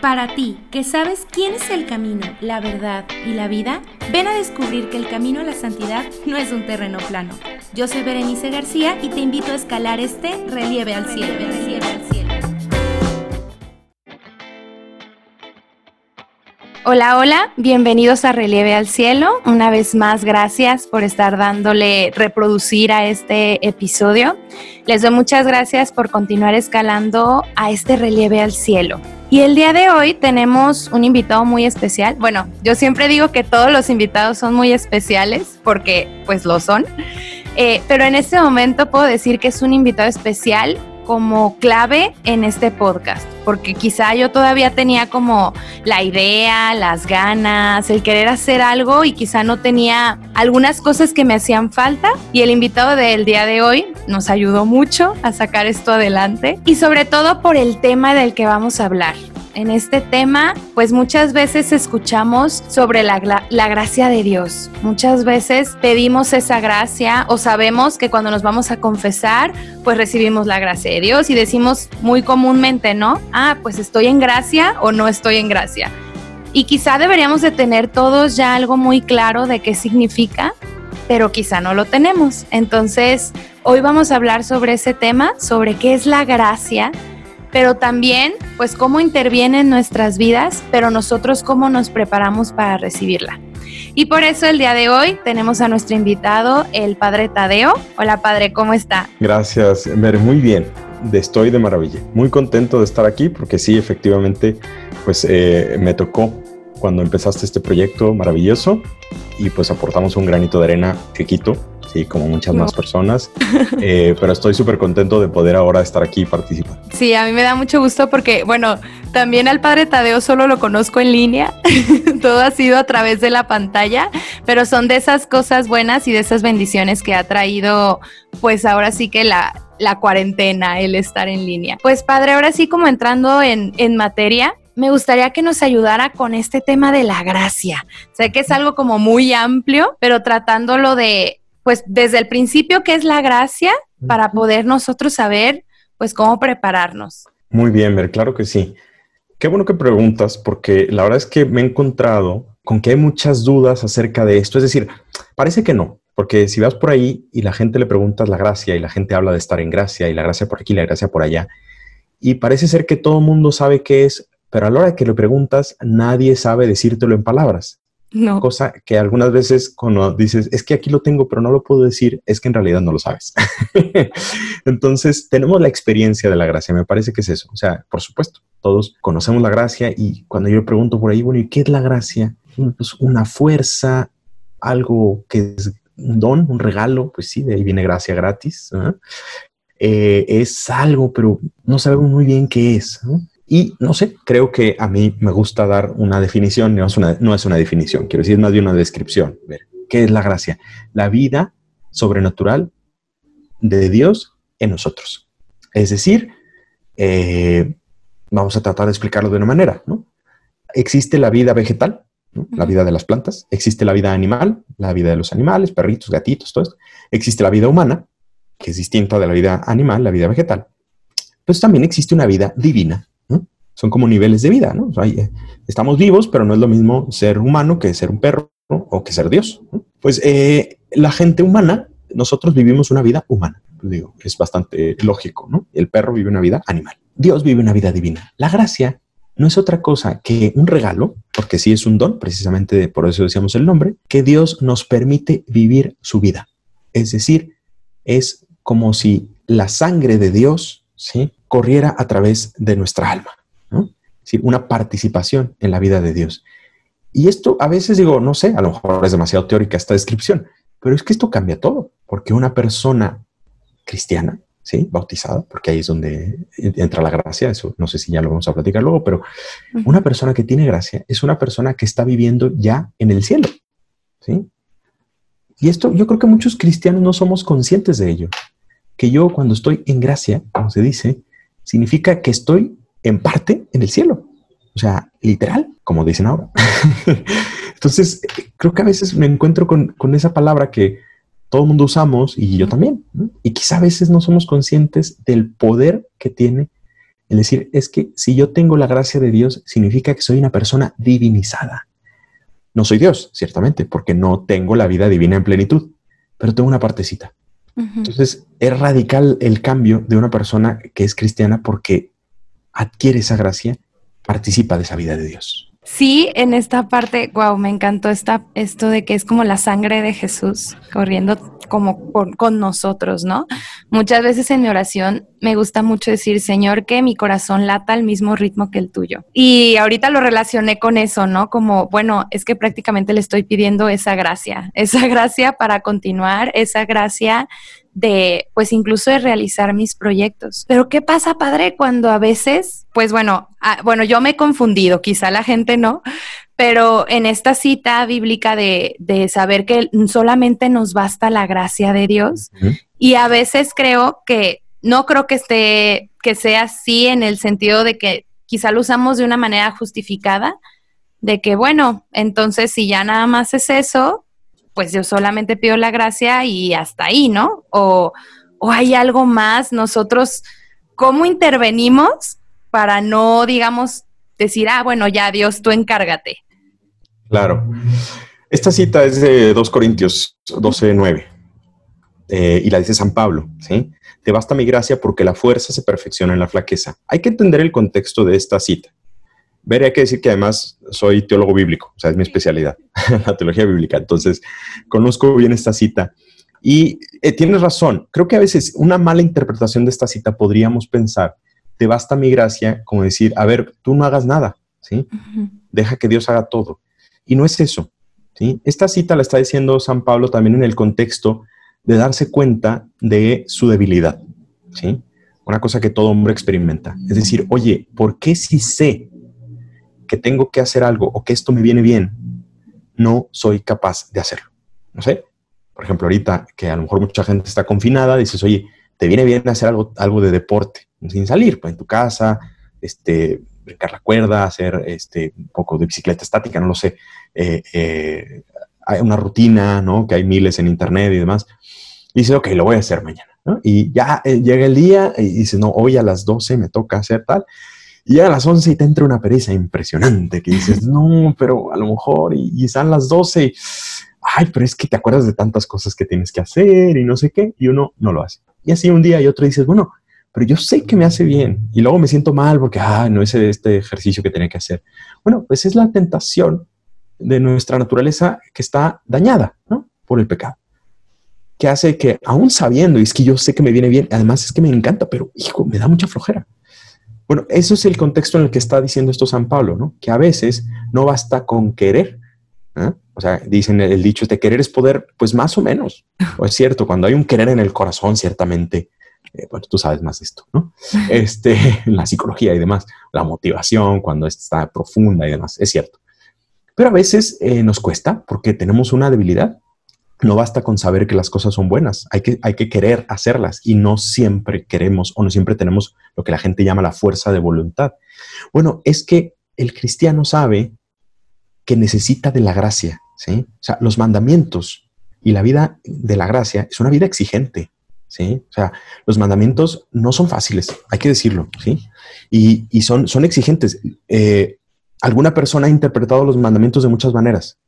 Para ti, que sabes quién es el camino, la verdad y la vida, ven a descubrir que el camino a la santidad no es un terreno plano. Yo soy Berenice García y te invito a escalar este relieve al cielo. Hola, hola, bienvenidos a Relieve al Cielo. Una vez más, gracias por estar dándole reproducir a este episodio. Les doy muchas gracias por continuar escalando a este relieve al cielo. Y el día de hoy tenemos un invitado muy especial. Bueno, yo siempre digo que todos los invitados son muy especiales porque pues lo son. Eh, pero en este momento puedo decir que es un invitado especial como clave en este podcast, porque quizá yo todavía tenía como la idea, las ganas, el querer hacer algo y quizá no tenía algunas cosas que me hacían falta. Y el invitado del día de hoy nos ayudó mucho a sacar esto adelante. Y sobre todo por el tema del que vamos a hablar en este tema, pues muchas veces escuchamos sobre la, la, gracia de Dios. Muchas veces pedimos esa gracia o sabemos que cuando nos vamos a confesar, pues recibimos la gracia de Dios y decimos muy comúnmente, ¿no? Ah, pues estoy en gracia o no estoy en gracia. Y quizá deberíamos de tener todos ya algo muy claro de qué significa, pero quizá no lo tenemos. Entonces, hoy vamos a hablar sobre ese tema, sobre qué es la gracia pero también pues cómo interviene en nuestras vidas, pero nosotros cómo nos preparamos para recibirla. Y por eso el día de hoy tenemos a nuestro invitado, el Padre Tadeo. Hola Padre, ¿cómo está? Gracias, Mer, muy bien. Estoy de maravilla. Muy contento de estar aquí porque sí, efectivamente, pues eh, me tocó cuando empezaste este proyecto maravilloso y pues aportamos un granito de arena chiquito sí, como muchas más personas, eh, pero estoy súper contento de poder ahora estar aquí y participar. Sí, a mí me da mucho gusto porque, bueno, también al padre Tadeo solo lo conozco en línea, todo ha sido a través de la pantalla, pero son de esas cosas buenas y de esas bendiciones que ha traído, pues ahora sí que la, la cuarentena, el estar en línea. Pues padre, ahora sí como entrando en, en materia, me gustaría que nos ayudara con este tema de la gracia. Sé que es algo como muy amplio, pero tratándolo de pues desde el principio, ¿qué es la gracia? Para poder nosotros saber, pues, cómo prepararnos. Muy bien, Mer, claro que sí. Qué bueno que preguntas, porque la verdad es que me he encontrado con que hay muchas dudas acerca de esto. Es decir, parece que no, porque si vas por ahí y la gente le preguntas la gracia y la gente habla de estar en gracia y la gracia por aquí, la gracia por allá, y parece ser que todo el mundo sabe qué es, pero a la hora que le preguntas, nadie sabe decírtelo en palabras. No. Cosa que algunas veces cuando dices, es que aquí lo tengo, pero no lo puedo decir, es que en realidad no lo sabes. Entonces, tenemos la experiencia de la gracia, me parece que es eso. O sea, por supuesto, todos conocemos la gracia y cuando yo pregunto por ahí, bueno, ¿y qué es la gracia? Pues una fuerza, algo que es un don, un regalo, pues sí, de ahí viene gracia gratis. Eh, es algo, pero no sabemos muy bien qué es. Y no sé, creo que a mí me gusta dar una definición, no es una, no es una definición, quiero decir, más bien una descripción. Ver, ¿qué es la gracia? La vida sobrenatural de Dios en nosotros. Es decir, eh, vamos a tratar de explicarlo de una manera, ¿no? Existe la vida vegetal, la vida de las plantas, existe la vida animal, la vida de los animales, perritos, gatitos, todo esto. Existe la vida humana, que es distinta de la vida animal, la vida vegetal. Pues también existe una vida divina, son como niveles de vida, ¿no? Eh, estamos vivos, pero no es lo mismo ser humano que ser un perro o que ser Dios. Pues eh, la gente humana, nosotros vivimos una vida humana, es bastante lógico, ¿no? El perro vive una vida animal. Dios vive una vida divina. La gracia no es otra cosa que un regalo, porque sí es un don, precisamente por eso decíamos el nombre, que Dios nos permite vivir su vida. Es decir, es como si la sangre de Dios ¿sí? corriera a través de nuestra alma decir, una participación en la vida de Dios. Y esto a veces digo, no sé, a lo mejor es demasiado teórica esta descripción, pero es que esto cambia todo, porque una persona cristiana, ¿sí? Bautizada, porque ahí es donde entra la gracia, eso no sé si ya lo vamos a platicar luego, pero una persona que tiene gracia es una persona que está viviendo ya en el cielo, ¿sí? Y esto yo creo que muchos cristianos no somos conscientes de ello, que yo cuando estoy en gracia, como se dice, significa que estoy en parte en el cielo. O sea, literal, como dicen ahora. Entonces, creo que a veces me encuentro con, esa palabra que todo el mundo usamos y yo también. Y quizá a veces no somos conscientes del poder que tiene Es decir, es que si yo tengo la gracia de Dios, significa que soy una persona divinizada. No soy Dios, ciertamente, porque no tengo la vida divina en plenitud, pero tengo una partecita. Entonces, es radical el cambio de una persona que es cristiana porque adquiere esa gracia, participa de esa vida de Dios. Sí, en esta parte, wow, me encantó esta, esto de que es como la sangre de Jesús corriendo como con nosotros, ¿no? Muchas veces en mi oración me gusta mucho decir, Señor, que mi corazón lata al mismo ritmo que el tuyo. Y ahorita lo relacioné con eso, ¿no? Como, bueno, es que prácticamente le estoy pidiendo esa gracia, esa gracia para continuar, esa gracia de, pues incluso de realizar mis proyectos. Pero ¿qué pasa, padre, cuando a veces, pues bueno, ah, bueno, yo me he confundido, quizá la gente no, pero en esta cita bíblica de, de saber que solamente nos basta la gracia de Dios, y a veces creo que, no creo que esté, que sea así en el sentido de que quizá lo usamos de una manera justificada, de que, bueno, entonces si ya nada más es eso, pues yo solamente pido la gracia y hasta ahí, ¿no? O, hay algo más, nosotros, ¿cómo intervenimos para no, digamos, decir, ah, bueno, ya Dios, tú encárgate? Claro. Esta cita es de 2 Corintios 12, 9. Eh, y la dice San Pablo, ¿sí? Te basta mi gracia porque la fuerza se perfecciona en la flaqueza. Hay que entender el contexto de esta cita. Ver, hay que decir que además soy teólogo bíblico, o sea, es mi especialidad, la teología bíblica. Entonces, conozco bien esta cita. Y eh, tienes razón, creo que a veces una mala interpretación de esta cita podríamos pensar, te basta mi gracia, como decir, a ver, tú no hagas nada, ¿sí? Deja que Dios haga todo. Y no es eso, ¿sí? Esta cita la está diciendo San Pablo también en el contexto de darse cuenta de su debilidad, ¿sí? Una cosa que todo hombre experimenta. Es decir, oye, ¿por qué si sé que tengo que hacer algo o que esto me viene bien, no soy capaz de hacerlo. No sé, por ejemplo, ahorita que a lo mejor mucha gente está confinada, dices, oye, te viene bien hacer algo, algo de deporte, sin salir, pues en tu casa, este, brincar la cuerda, hacer este, un poco de bicicleta estática, no lo sé. Eh, eh, hay una rutina, ¿no? Que hay miles en internet y demás. Y dices, ok, lo voy a hacer mañana. Y ya eh, llega el día y dices, no, hoy a las 12 me toca hacer tal. Y a las 11 y te entra una pereza impresionante que dices, no, pero a lo mejor, y, y están las 12, ay, pero es que te acuerdas de tantas cosas que tienes que hacer y no sé qué, y uno no lo hace. Y así un día y otro dices, bueno, pero yo sé que me hace bien y luego me siento mal porque, ah, no hice este ejercicio que tenía que hacer. Bueno, pues es la tentación de nuestra naturaleza que está dañada, ¿no? Por el pecado. Que hace que, aún sabiendo, y es que yo sé que me viene bien, además es que me encanta, pero hijo, me da mucha flojera. Bueno, eso es el contexto en el que está diciendo esto San Pablo, ¿no? Que a veces no basta con querer. ¿eh? O sea, dicen el dicho de querer es poder, pues más o menos. O es cierto, cuando hay un querer en el corazón, ciertamente, eh, bueno, tú sabes más de esto, ¿no? Este, la psicología y demás, la motivación, cuando está profunda y demás, es cierto. Pero a veces eh, nos cuesta porque tenemos una debilidad no basta con saber que las cosas son buenas, hay que, hay que querer hacerlas y no siempre queremos o no siempre tenemos lo que la gente llama la fuerza de voluntad. Bueno, es que el cristiano sabe que necesita de la gracia, ¿sí? O sea, los mandamientos y la vida de la gracia es una vida exigente, ¿sí? O sea, los mandamientos no son fáciles, hay que decirlo, ¿sí? Y, son, son exigentes. Eh, alguna persona ha interpretado los mandamientos de muchas maneras.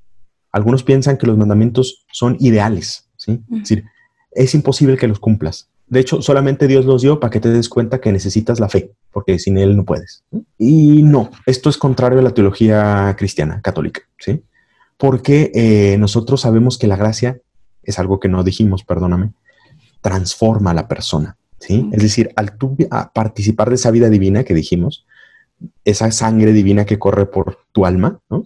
Algunos piensan que los mandamientos son ideales, ¿sí? Es decir, es imposible que los cumplas. De hecho, solamente Dios los dio para que te des cuenta que necesitas la fe, porque sin Él no puedes. Y no, esto es contrario a la teología cristiana, católica, ¿sí? Porque eh, nosotros sabemos que la gracia es algo que no dijimos, perdóname, transforma a la persona, ¿sí? Es decir, al tú participar de esa vida divina que dijimos, esa sangre divina que corre por tu alma, ¿no?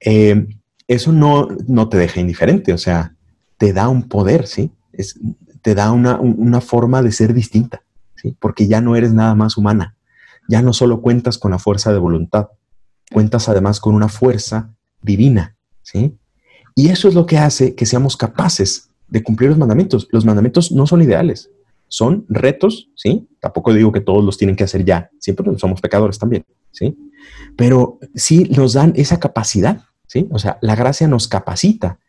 Eh, eso no, no te deja indiferente, o sea, te da un poder, ¿sí? Es, te da una, una, forma de ser distinta, ¿sí? Porque ya no eres nada más humana, ya no solo cuentas con la fuerza de voluntad, cuentas además con una fuerza divina, ¿sí? Y eso es lo que hace que seamos capaces de cumplir los mandamientos. Los mandamientos no son ideales, son retos, ¿sí? Tampoco digo que todos los tienen que hacer ya, siempre somos pecadores también, ¿sí? Pero sí nos dan esa capacidad ¿sí? O sea, la gracia nos capacita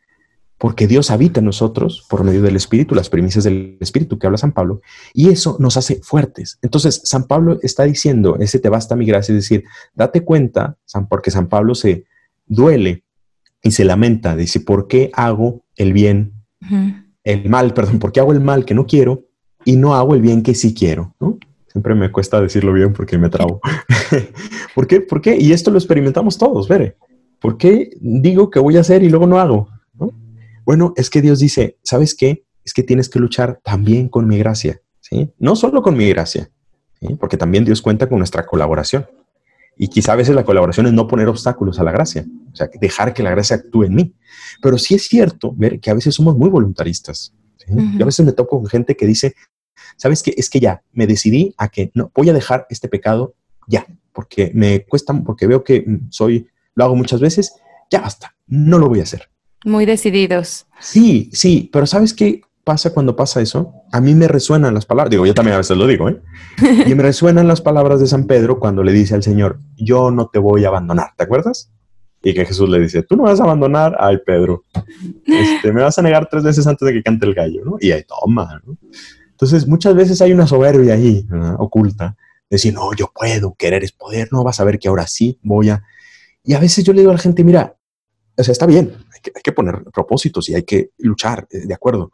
porque Dios habita en nosotros por medio del Espíritu, las primicias del Espíritu que habla San Pablo, y eso nos hace fuertes. Entonces, San Pablo está diciendo, ese te basta mi gracia, es decir, date cuenta, porque San Pablo se duele y se lamenta, dice, ¿por qué hago el bien, el mal, perdón, por qué hago el mal que no quiero y no hago el bien que sí quiero? Siempre me cuesta decirlo bien porque me trabo. ¿Por qué? ¿Por qué? Y esto lo experimentamos todos, Vere. ¿Por qué digo que voy a hacer y luego no hago? Bueno, es que Dios dice, ¿sabes qué? Es que tienes que luchar también con mi gracia, ¿sí? No solo con mi gracia, porque también Dios cuenta con nuestra colaboración. Y quizá a veces la colaboración es no poner obstáculos a la gracia, o sea, dejar que la gracia actúe en mí. Pero sí es cierto ver que a veces somos muy voluntaristas. Y a veces me toco con gente que dice, ¿sabes qué? Es que ya me decidí a que no voy a dejar este pecado ya, porque me cuesta, porque veo que soy, lo hago muchas veces, ya basta, no lo voy a hacer. Muy decididos. Sí, sí, pero ¿sabes qué pasa cuando pasa eso? A mí me resuenan las palabras, digo, yo también a veces lo digo, ¿eh? Y me resuenan las palabras de San Pedro cuando le dice al Señor, yo no te voy a abandonar, ¿te acuerdas? Y que Jesús le dice, tú no vas a abandonar, ay Pedro, este, me vas a negar tres veces antes de que cante el gallo, ¿no? Y ahí toma, ¿no? Entonces, muchas veces hay una soberbia ahí, oculta, de decir, no, yo puedo, querer es poder, no, vas a ver que ahora sí voy a... Y a veces yo le digo a la gente, mira, o sea, está bien, hay que, poner propósitos y hay que luchar, eh, de acuerdo,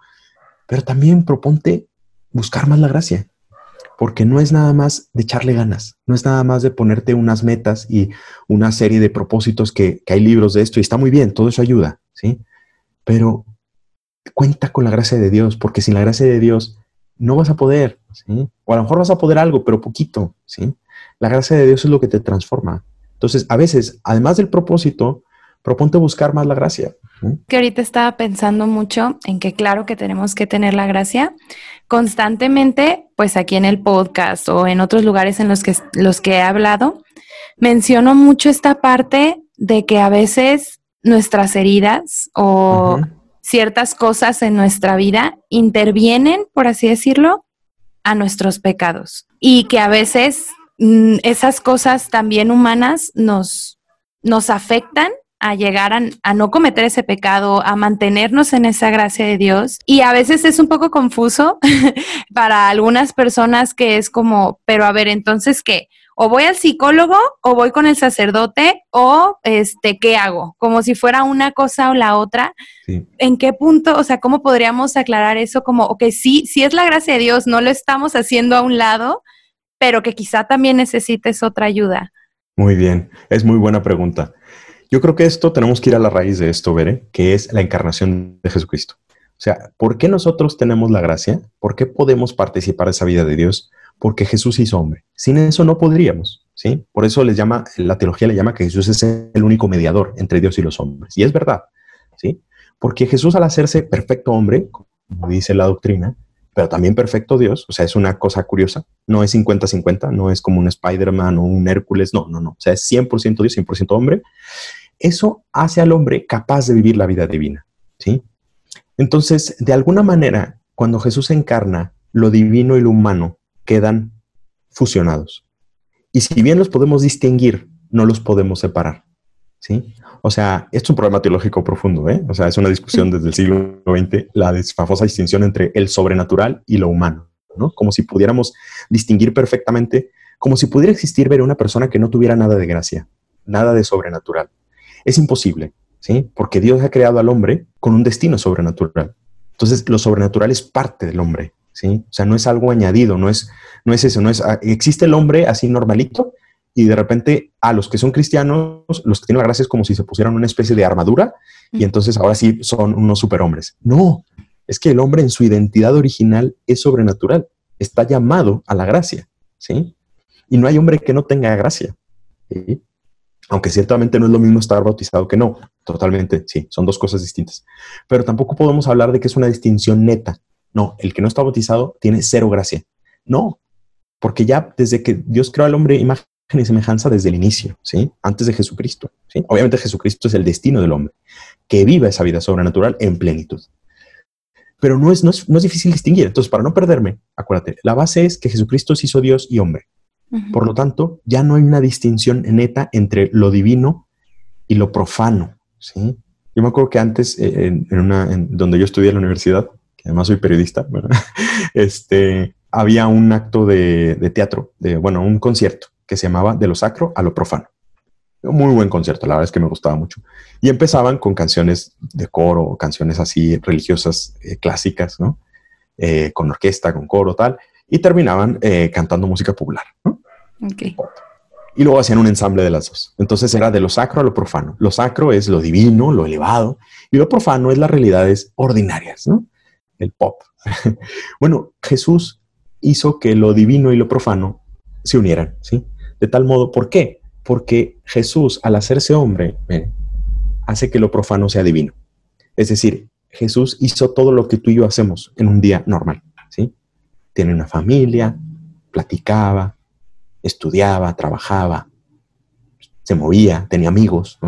pero también proponte buscar más la gracia, porque no es nada más de echarle ganas, no es nada más de ponerte unas metas y una serie de propósitos que, hay libros de esto y está muy bien, todo eso ayuda, ¿sí? Pero cuenta con la gracia de Dios, porque sin la gracia de Dios no vas a poder. O a lo mejor vas a poder algo, pero poquito, ¿sí? La gracia de Dios es lo que te transforma. Entonces, a veces, además del propósito, proponte buscar más la gracia. Que ahorita estaba pensando mucho en que claro que tenemos que tener la gracia constantemente, pues aquí en el podcast o en otros lugares en los que, los que he hablado, menciono mucho esta parte de que a veces nuestras heridas o ciertas cosas en nuestra vida intervienen, por así decirlo, a nuestros pecados. Y que a veces esas cosas también humanas nos, nos afectan a llegar a, a, no cometer ese pecado, a mantenernos en esa gracia de Dios. Y a veces es un poco confuso para algunas personas que es como, pero a ver, entonces, ¿qué? o voy al psicólogo o voy con el sacerdote o este, ¿qué hago? Como si fuera una cosa o la otra. ¿En qué punto, o sea, cómo podríamos aclarar eso como, ok, sí, sí es la gracia de Dios, no lo estamos haciendo a un lado, pero que quizá también necesites otra ayuda? Muy bien, es muy buena pregunta. Yo creo que esto tenemos que ir a la raíz de esto, Veré, que es la encarnación de Jesucristo. O sea, ¿por qué nosotros tenemos la gracia? ¿Por qué podemos participar de esa vida de Dios? porque Jesús hizo hombre. Sin eso no podríamos, ¿sí? Por eso les llama, la teología le llama que Jesús es el único mediador entre Dios y los hombres. Y es verdad, ¿sí? Porque Jesús al hacerse perfecto hombre, como dice la doctrina, pero también perfecto Dios, o sea, es una cosa curiosa, no es 50-50, no es como un Spider-Man o un Hércules, no, no, no, o sea, es 100% Dios, 100% hombre. Eso hace al hombre capaz de vivir la vida divina, ¿sí? Entonces, de alguna manera, cuando Jesús encarna lo divino y lo humano quedan fusionados. Y si bien los podemos distinguir, no los podemos separar. ¿sí? O sea, es un problema teológico profundo, ¿eh? O sea, es una discusión desde el siglo XX, la famosa distinción entre el sobrenatural y lo humano, ¿no? Como si pudiéramos distinguir perfectamente, como si pudiera existir ver una persona que no tuviera nada de gracia, nada de sobrenatural. Es imposible, ¿sí? Porque Dios ha creado al hombre con un destino sobrenatural. Entonces, lo sobrenatural es parte del hombre, ¿sí? O sea, no es algo añadido, no es, no es eso, no es, ah, existe el hombre así normalito y de repente a los que son cristianos, los que tienen la gracia es como si se pusieran una especie de armadura y entonces ahora sí son unos superhombres. No, es que el hombre en su identidad original es sobrenatural, está llamado a la gracia, ¿sí? Y no hay hombre que no tenga gracia, Aunque ciertamente no es lo mismo estar bautizado que no, totalmente, sí, son dos cosas distintas. Pero tampoco podemos hablar de que es una distinción neta, no, el que no está bautizado tiene cero gracia. No, porque ya desde que Dios creó al hombre imagen y semejanza desde el inicio, ¿sí? Antes de Jesucristo, ¿sí? Obviamente Jesucristo es el destino del hombre, que viva esa vida sobrenatural en plenitud. Pero no es, no es, difícil distinguir. Entonces, para no perderme, acuérdate, la base es que Jesucristo se hizo Dios y hombre. Por lo tanto, ya no hay una distinción neta entre lo divino y lo profano, ¿sí? Yo me acuerdo que antes, eh, en, una, donde yo estudié en la universidad, que además soy periodista, este, había un acto de, de, teatro, de, bueno, un concierto que se llamaba De lo sacro a lo profano. Muy buen concierto, la verdad es que me gustaba mucho. Y empezaban con canciones de coro, canciones así religiosas eh, clásicas, ¿no? Eh, con orquesta, con coro, tal, y terminaban cantando música popular, ¿no? Okay y luego hacían un ensamble de las dos. Entonces era de lo sacro a lo profano. Lo sacro es lo divino, lo elevado, y lo profano es las realidades ordinarias, ¿no? El pop. bueno, Jesús hizo que lo divino y lo profano se unieran, ¿sí? De tal modo, ¿por qué? Porque Jesús, al hacerse hombre, hace que lo profano sea divino. Es decir, Jesús hizo todo lo que tú y yo hacemos en un día normal, ¿sí? Tiene una familia, platicaba, estudiaba, trabajaba, se movía, tenía amigos,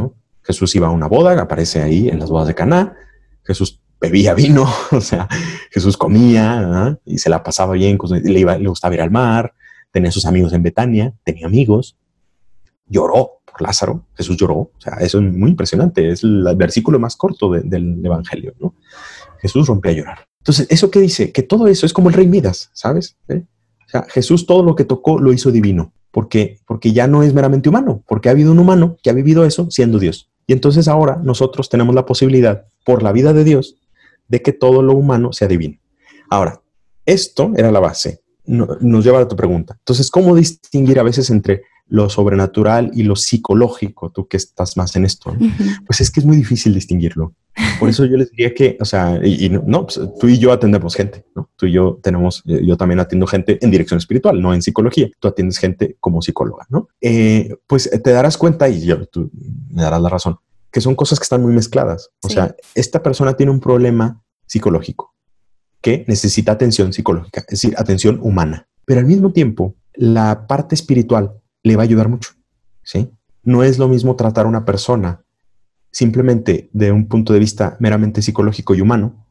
Jesús iba a una boda, aparece ahí en las bodas de Caná, Jesús bebía vino, o sea, Jesús comía y se la pasaba bien, le, iba, le gustaba ir al mar, tenía sus amigos en Betania, tenía amigos, lloró por Lázaro, Jesús lloró, o sea, eso es muy impresionante, es el versículo más corto del Evangelio, ¿no? Jesús rompió a llorar. Entonces, ¿eso qué dice? Que todo eso es como el rey Midas, ¿sabes? ¿Eh? O sea, Jesús todo lo que tocó lo hizo divino, porque, porque ya no es meramente humano, porque ha habido un humano que ha vivido eso siendo Dios. Y entonces ahora nosotros tenemos la posibilidad, por la vida de Dios, de que todo lo humano sea divino. Ahora, esto era la base. Nos lleva a tu pregunta. Entonces, ¿cómo distinguir a veces entre lo sobrenatural y lo psicológico, tú que estás más en esto, pues es que es muy difícil distinguirlo. Por eso yo les diría que, o sea, y, no, pues, tú y yo atendemos gente, ¿no? Tú y yo tenemos, eh, yo también atiendo gente en dirección espiritual, no en psicología. Tú atiendes gente como psicóloga, ¿no? Eh, pues te darás cuenta, y yo, tú me darás la razón, que son cosas que están muy mezcladas. O sea, esta persona tiene un problema psicológico que necesita atención psicológica, es decir, atención humana. Pero al mismo tiempo, la parte espiritual le va a ayudar mucho. ¿sí? No es lo mismo tratar a una persona simplemente de un punto de vista meramente psicológico y humano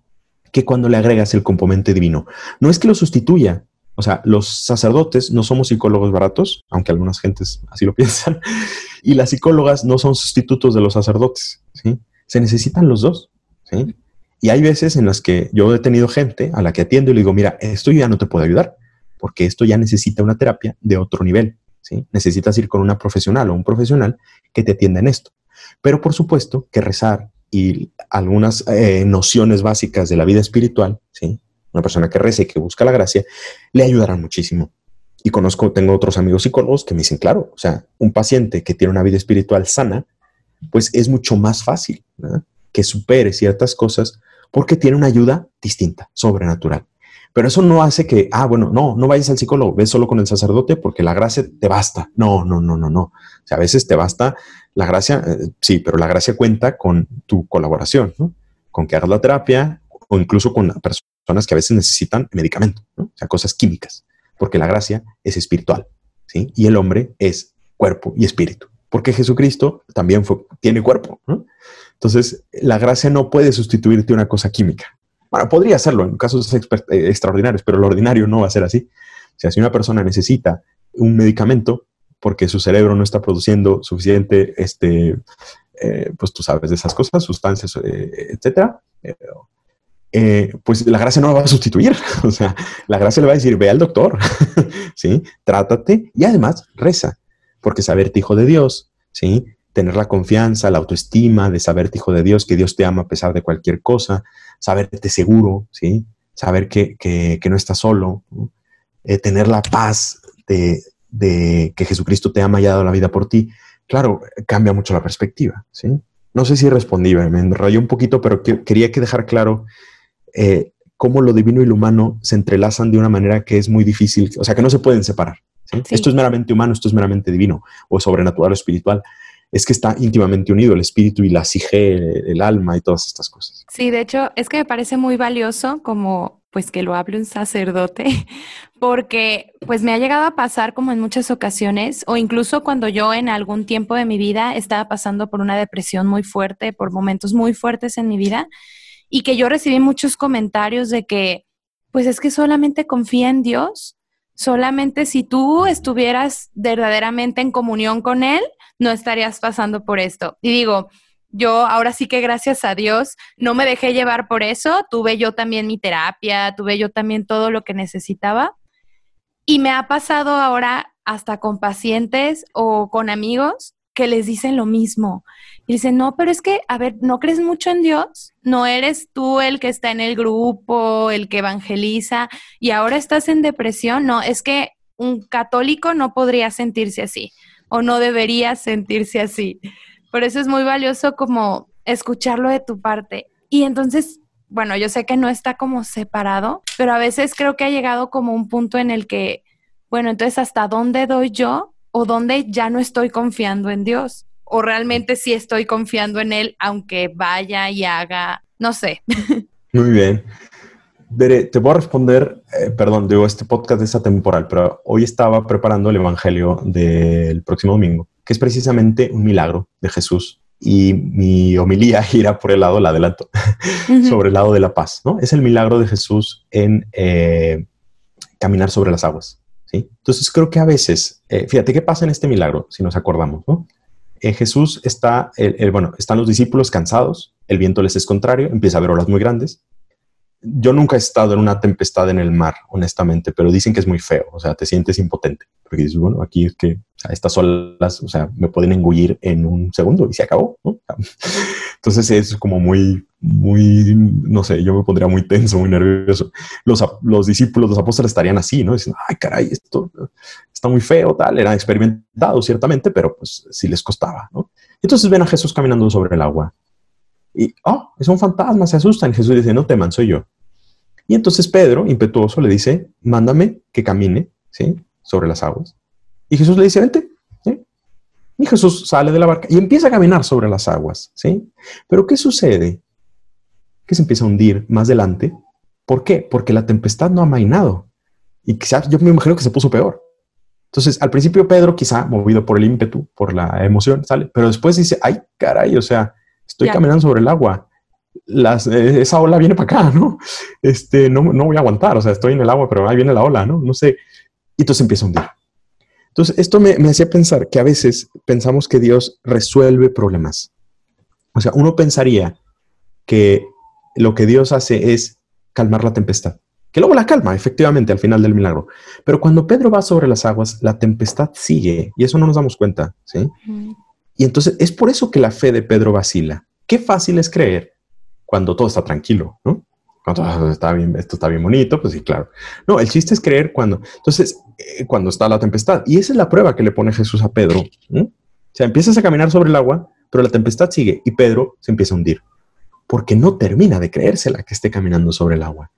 que cuando le agregas el componente divino. No es que lo sustituya. O sea, los sacerdotes no somos psicólogos baratos, aunque algunas gentes así lo piensan, y las psicólogas no son sustitutos de los sacerdotes. ¿sí? Se necesitan los dos. ¿sí? Y hay veces en las que yo he tenido gente a la que atiendo y le digo, mira, esto ya no te puede ayudar, porque esto ya necesita una terapia de otro nivel. Necesitas ir con una profesional o un profesional que te atienda en esto. Pero por supuesto que rezar y algunas eh, nociones básicas de la vida espiritual, ¿sí? Una persona que reza y que busca la gracia, le ayudarán muchísimo. Y conozco, tengo otros amigos psicólogos que me dicen, claro, o sea, un paciente que tiene una vida espiritual sana, pues es mucho más fácil que supere ciertas cosas porque tiene una ayuda distinta, sobrenatural. Pero eso no hace que, ah, bueno, no, no vayas al psicólogo, ves solo con el sacerdote porque la gracia te basta. No, no, no, no, no. O sea, a veces te basta la gracia, eh, sí, pero la gracia cuenta con tu colaboración, ¿no? Con que hagas la terapia o incluso con personas que a veces necesitan medicamento, ¿no? O sea, cosas químicas, porque la gracia es espiritual, ¿sí? Y el hombre es cuerpo y espíritu, porque Jesucristo también tiene cuerpo, ¿no? Entonces, la gracia no puede sustituirte una cosa química. Bueno, podría hacerlo en casos eh, extraordinarios, pero lo ordinario no va a ser así. O sea, si una persona necesita un medicamento porque su cerebro no está produciendo suficiente, este, eh, pues tú sabes de esas cosas, sustancias, eh, etcétera, pues la gracia no va a sustituir. O sea, la gracia le va a decir, ve al doctor, ¿sí? Trátate y además reza, porque saberte hijo de Dios, ¿sí? Tener la confianza, la autoestima de saberte hijo de Dios, que Dios te ama a pesar de cualquier cosa, saberte seguro, ¿sí? Saber que, no estás solo, eh, tener la paz de, que Jesucristo te ha dado la vida por ti, claro, cambia mucho la perspectiva, ¿sí? No sé si respondí, me enrayó un poquito, pero quería que dejar claro eh, cómo lo divino y lo humano se entrelazan de una manera que es muy difícil, o sea, que no se pueden separar. Esto es meramente humano, esto es meramente divino o sobrenatural o espiritual es que está íntimamente unido el espíritu y la psique, el alma y todas estas cosas. Sí, de hecho, es que me parece muy valioso como pues que lo hable un sacerdote, porque pues me ha llegado a pasar como en muchas ocasiones, o incluso cuando yo en algún tiempo de mi vida estaba pasando por una depresión muy fuerte, por momentos muy fuertes en mi vida, y que yo recibí muchos comentarios de que pues es que solamente confía en Dios, solamente si tú estuvieras verdaderamente en comunión con Él, no estarías pasando por esto. Y digo, yo ahora sí que gracias a Dios no me dejé llevar por eso, tuve yo también mi terapia, tuve yo también todo lo que necesitaba. Y me ha pasado ahora hasta con pacientes o con amigos que les dicen lo mismo. Y dicen, no, pero es que, a ver, ¿no crees mucho en Dios? ¿No eres tú el que está en el grupo, el que evangeliza y ahora estás en depresión? No, es que un católico no podría sentirse así o no debería sentirse así. Por eso es muy valioso como escucharlo de tu parte. Y entonces, bueno, yo sé que no está como separado, pero a veces creo que ha llegado como un punto en el que, bueno, entonces, ¿hasta dónde doy yo o dónde ya no estoy confiando en Dios? O realmente sí estoy confiando en Él, aunque vaya y haga, no sé. Muy bien. Veré, te voy a responder, eh, perdón, digo, este podcast es atemporal, pero hoy estaba preparando el Evangelio del próximo domingo que es precisamente un milagro de Jesús. Y mi homilía irá por el lado, la adelanto, sobre el lado de la paz, ¿no? Es el milagro de Jesús en eh, caminar sobre las aguas, ¿sí? Entonces creo que a veces, eh, fíjate qué pasa en este milagro, si nos acordamos, ¿no? Eh, Jesús está, bueno, están los discípulos cansados, el viento les es contrario, empieza a haber olas muy grandes, yo nunca he estado en una tempestad en el mar, honestamente, pero dicen que es muy feo, o sea, te sientes impotente, porque dices, bueno, aquí es que estas olas, o sea, me pueden engullir en un segundo y se acabó, ¿no? Entonces es como muy, muy, no sé, yo me pondría muy tenso, muy nervioso. Los, los discípulos, los apóstoles estarían así, ¿no? Dicen, ay, caray, esto está muy feo, tal, eran experimentados ciertamente, pero pues sí les costaba, ¿no? Entonces ven a Jesús caminando sobre el agua y, oh, es un fantasma, se asustan. Jesús dice, no teman, soy yo. Y entonces Pedro, impetuoso, le dice, mándame que camine, ¿sí? Sobre las aguas. Y Jesús le dice, vente. Y Jesús sale de la barca y empieza a caminar sobre las aguas, ¿sí? Pero ¿qué sucede? Que se empieza a hundir más adelante. ¿Por qué? Porque la tempestad no ha mainado. Y quizás yo me imagino que se puso peor. Entonces, al principio Pedro, quizá movido por el ímpetu, por la emoción, sale, pero después dice, ay, caray, o sea, estoy caminando sobre el agua. Las, eh, esa ola viene para acá, ¿no? Este, no, no voy a aguantar, o sea, estoy en el agua, pero ahí viene la ola, ¿no? No sé. Y entonces empieza a hundir. Entonces, esto me, me hacía pensar que a veces pensamos que Dios resuelve problemas. O sea, uno pensaría que lo que Dios hace es calmar la tempestad, que luego la calma, efectivamente, al final del milagro. Pero cuando Pedro va sobre las aguas, la tempestad sigue y eso no nos damos cuenta, ¿sí? Y entonces es por eso que la fe de Pedro vacila. Qué fácil es creer cuando todo está tranquilo, ¿no? Cuando todo está bien, esto está bien bonito, pues sí, claro. No, el chiste es creer cuando, entonces, eh, cuando está la tempestad. Y esa es la prueba que le pone Jesús a Pedro. O sea, empiezas a caminar sobre el agua, pero la tempestad sigue y Pedro se empieza a hundir. Porque no termina de creérsela que esté caminando sobre el agua.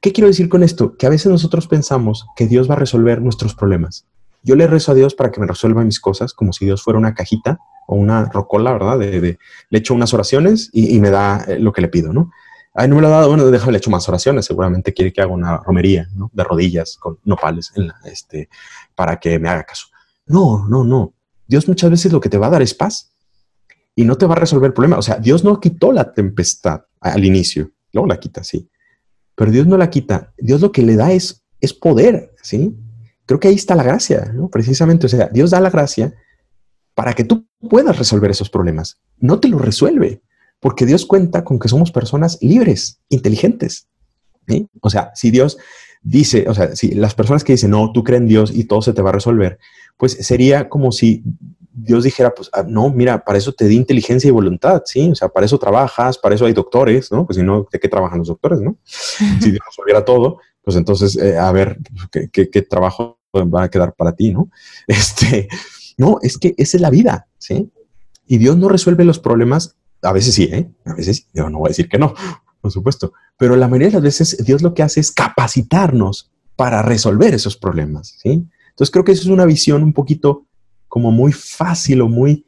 ¿Qué quiero decir con esto? Que a veces nosotros pensamos que Dios va a resolver nuestros problemas. Yo le rezo a Dios para que me resuelva mis cosas como si Dios fuera una cajita o una rocola, ¿verdad? De, le echo unas oraciones y, me da eh, lo que le pido, ¿no? Ay, no me lo ha dado, bueno, déjame, le echo más oraciones, seguramente quiere que haga una romería, ¿no? De rodillas con nopales este, para que me haga caso. No, no, no. Dios muchas veces lo que te va a dar es paz y no te va a resolver el problema. O sea, Dios no quitó la tempestad al inicio, luego la quita, sí. Pero Dios no la quita. Dios lo que le da es, es poder, ¿sí? Creo que ahí está la gracia, ¿no? Precisamente, o sea, Dios da la gracia para que tú puedas resolver esos problemas. No te lo resuelve, porque Dios cuenta con que somos personas libres, inteligentes. O sea, si Dios dice, o sea, si las personas que dicen, no, tú crees en Dios y todo se te va a resolver, pues sería como si Dios dijera, pues, ah, no, mira, para eso te di inteligencia y voluntad, ¿sí? O sea, para eso trabajas, para eso hay doctores, ¿no? Pues si no, ¿de qué trabajan los doctores, no? si Dios resolviera todo, pues entonces, eh, a ver, ¿qué, qué trabajo va a quedar para ti, ¿no? Este, no, es que esa es la vida, ¿sí? Y Dios no resuelve los problemas, a veces sí, ¿eh? A veces yo no voy a decir que no, por supuesto, pero la mayoría de las veces Dios lo que hace es capacitarnos para resolver esos problemas, ¿sí? Entonces creo que eso es una visión un poquito como muy fácil o muy,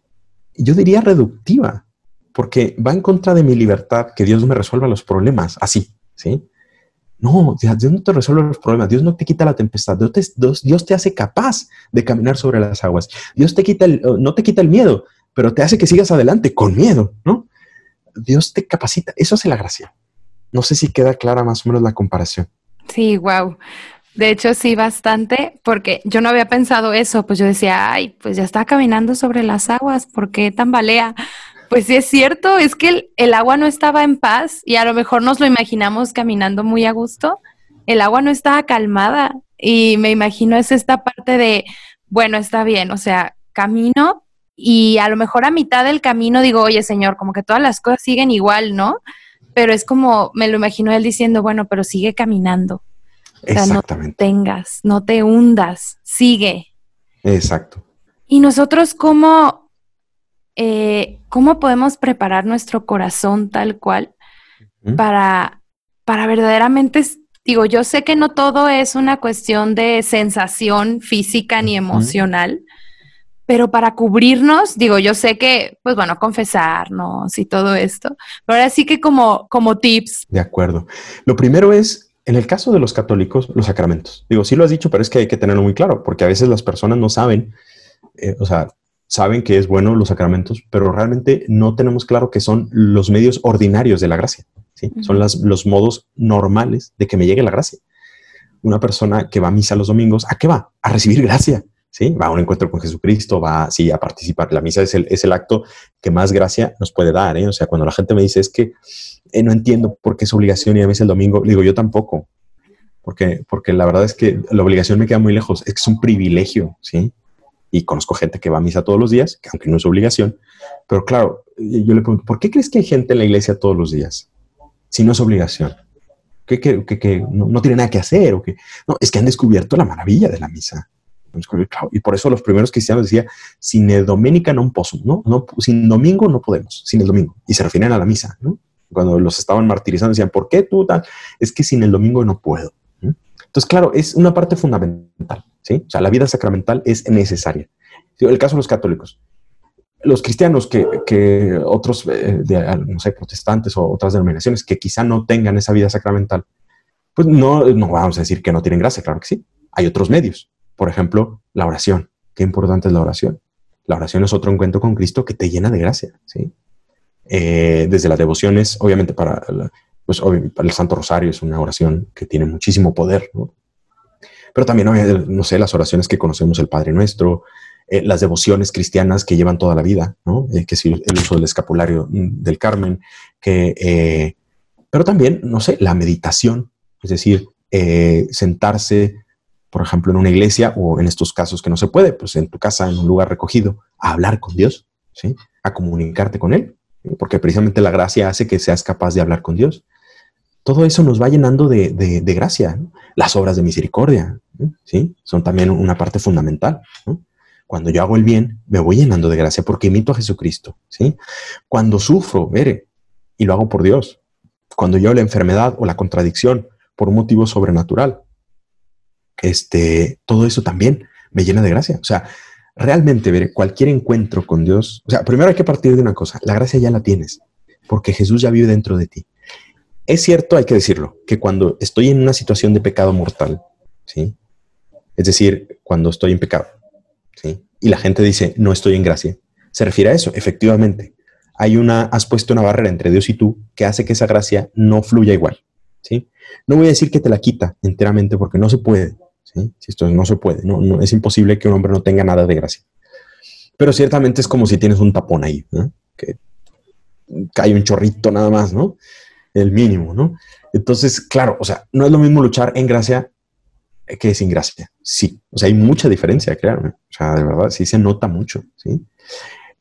yo diría reductiva, porque va en contra de mi libertad que Dios me resuelva los problemas así, ¿sí? No, Dios no te resuelve los problemas, Dios no te quita la tempestad, Dios te, hace capaz de caminar sobre las aguas. Dios te quita el, no te quita el miedo, pero te hace que sigas adelante con miedo, ¿no? Dios te capacita, eso hace la gracia. No sé si queda clara más o menos la comparación. Sí, wow. De hecho, sí, bastante, porque yo no había pensado eso, pues yo decía, ay, pues ya está caminando sobre las aguas, ¿por qué tambalea? Pues sí es cierto, es que el, agua no estaba en paz y a lo mejor nos lo imaginamos caminando muy a gusto. El agua no estaba calmada y me imagino es esta parte de, bueno, está bien, o sea, camino y a lo mejor a mitad del camino digo, oye Señor, como que todas las cosas siguen igual, ¿no? Pero es como, me lo imagino él diciendo, bueno, pero sigue caminando. Exactamente. no tengas, no te hundas, sigue. Exacto. Y nosotros, ¿cómo, eh, ¿cómo podemos preparar nuestro corazón tal cual para, para verdaderamente, digo, yo sé que no todo es una cuestión de sensación física ni emocional, pero para cubrirnos, digo, yo sé que, pues bueno, confesarnos y todo esto, pero ahora sí que como, como tips. De acuerdo. Lo primero es en el caso de los católicos, los sacramentos. Digo, sí lo has dicho, pero es que hay que tenerlo muy claro, porque a veces las personas no saben, eh, o sea, saben que es bueno los sacramentos, pero realmente no tenemos claro que son los medios ordinarios de la gracia. ¿sí? Son los modos normales de que me llegue la gracia. Una persona que va a misa los domingos, ¿a qué va? A recibir gracia. ¿sí? Va a un encuentro con Jesucristo, va sí, a participar. La misa es el, es el acto que más gracia nos puede dar. ¿eh? O sea, cuando la gente me dice es que eh, no entiendo por qué es obligación y a veces el domingo, digo yo tampoco, porque, porque la verdad es que la obligación me queda muy lejos, es que es un privilegio, ¿sí? Y conozco gente que va a misa todos los días, aunque no es obligación, pero claro, yo le pregunto, ¿por qué crees que hay gente en la iglesia todos los días? Si no es obligación. ¿Que, que, que, no, tiene nada que hacer? ¿o que, no, es que han descubierto la maravilla de la misa. Y por eso los primeros cristianos decían, sin el doménica non possum, ¿no? ¿no? Sin domingo no podemos, sin el domingo. Y se refieren a la misa, ¿no? cuando los estaban martirizando, decían, ¿por qué tú tal? Es que sin el domingo no puedo. Entonces, claro, es una parte fundamental, ¿sí? O sea, la vida sacramental es necesaria. El caso de los católicos. Los cristianos que, otros, eh, no sé, protestantes o otras denominaciones que quizá no tengan esa vida sacramental, pues no, no vamos a decir que no tienen gracia, claro que sí. Hay otros medios. Por ejemplo, la oración. Qué importante es la oración. La oración es otro encuentro con Cristo que te llena de gracia, ¿sí? Eh, desde las devociones, obviamente para, pues, para el Santo Rosario es una oración que tiene muchísimo poder, pero también, no sé, las oraciones que conocemos el Padre Nuestro, eh, las devociones cristianas que llevan toda la vida, ¿no? Eh, que es el uso del escapulario mm, del Carmen, que, pero también, no sé, la meditación, es decir, sentarse, por ejemplo, en una iglesia o en estos casos que no se puede, pues en tu casa, en un lugar recogido, a hablar con Dios, ¿sí? A comunicarte con Él porque precisamente la gracia hace que seas capaz de hablar con Dios. Todo eso nos va llenando de, gracia. Las obras de misericordia, ¿sí? Son también una parte fundamental. Cuando yo hago el bien, me voy llenando de gracia porque imito a Jesucristo, ¿sí? Cuando sufro, mire, y lo hago por Dios. Cuando yo la enfermedad o la contradicción por un motivo sobrenatural, este, todo eso también me llena de gracia. O sea, realmente ver cualquier encuentro con Dios, o sea, primero hay que partir de una cosa, la gracia ya la tienes, porque Jesús ya vive dentro de ti. Es cierto, hay que decirlo, que cuando estoy en una situación de pecado mortal, ¿sí? Es decir, cuando estoy en pecado, ¿sí? Y la gente dice, no estoy en gracia, se refiere a eso, efectivamente. Hay una, has puesto una barrera entre Dios y tú que hace que esa gracia no fluya igual, ¿sí? No voy a decir que te la quita enteramente porque no se puede, si esto no se puede, no, no, es imposible que un hombre no tenga nada de gracia. Pero ciertamente es como si tienes un tapón ahí, que cae un chorrito nada más, ¿no? El mínimo, ¿no? Entonces, claro, o sea, no es lo mismo luchar en gracia que sin gracia. Sí, o sea, hay mucha diferencia, claro. O sea, de verdad, sí se nota mucho, ¿sí?